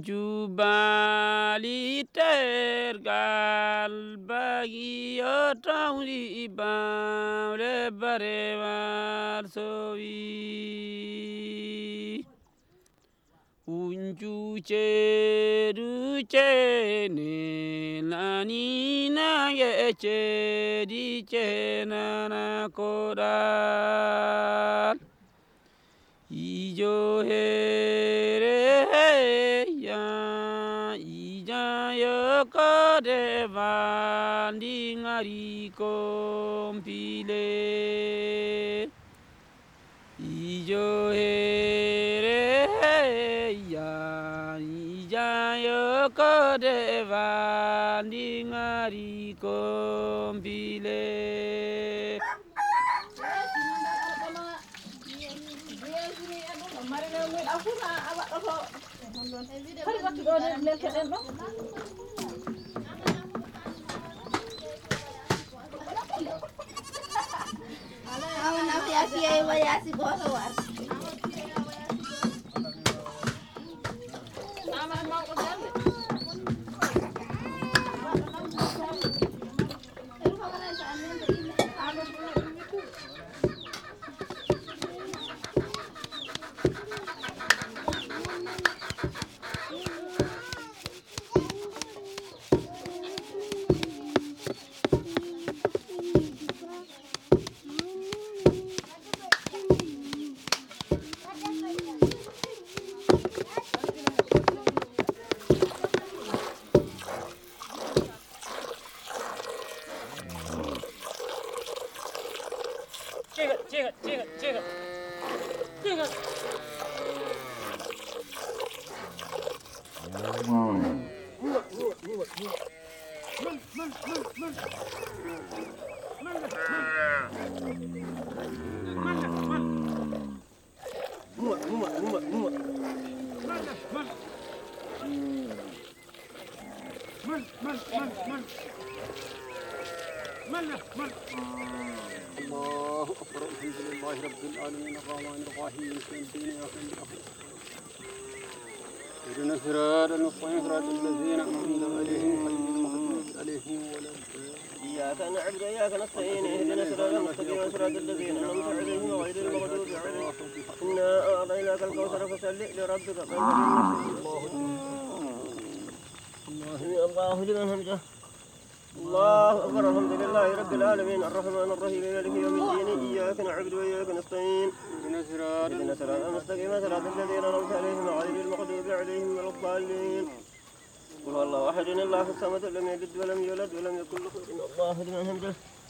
Jubali tergal bagi otauri ibam le barewar sovi. Unju ceru cene lani na ye ceri cena na koral. Ijo he teva ndingariko mpile ijohereya ijayo kodeva ndingariko mpile Hari waktu kau lihat kan? lafiya ya ci gaba 这个这个这个这个这个嗯嗯嗯慢慢慢慢慢点慢点慢点慢点慢点慢点慢点慢点慢点慢点慢点慢点慢点慢点慢点慢点慢点慢点慢点 الله أكبر. الحمد لله رب العالمين. الرحمن الرحيم. الدين؟ نعبد. اهدنا الصراط المستقيم. صراط الذين أنعمت عليهم غير المغضوب عليهم ولا إياك نعبد وإياك نستعين. اهدنا الصراط المستقيم. صراط الذين أنعمت عليهم غير المغضوب عليهم. إنا أعطيناك الكوثر فصل لربك. الله الله لمن حمده. الله أكبر. الحمد لله رب العالمين. الرحمن الرحيم. مالك يوم الدين. إياك نعبد وإياك نستعين. اهدنا الصراط المستقيم. صراط الذين أنعمت عليهم غير المغضوب عليهم ولا الضالين. قل هو الله أحد. الله الصمد لم يلد ولم يولد ولم يكن له كفوا أحد. الله لمن حمده. kola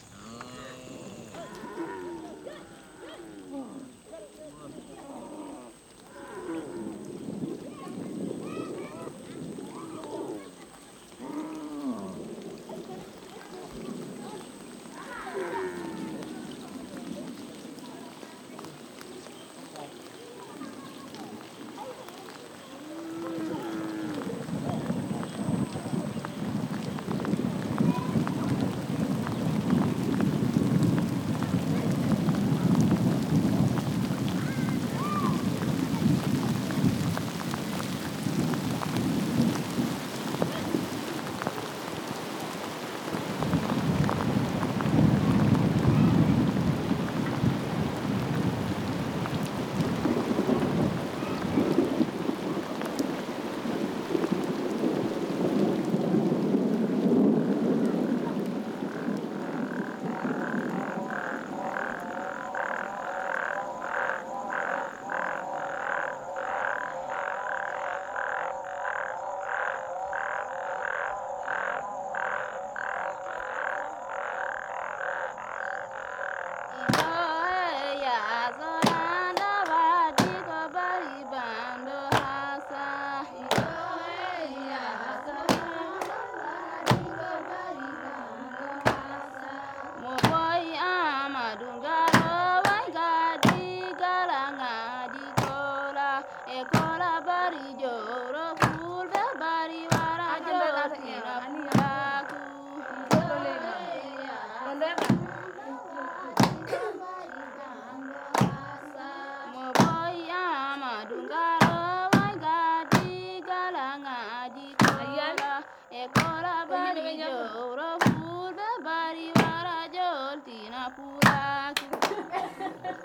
Ayudar. Ayudar. Ayudar.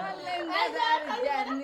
Ayudar. Ayudar. Ayudar. Ayudar. Ayudar.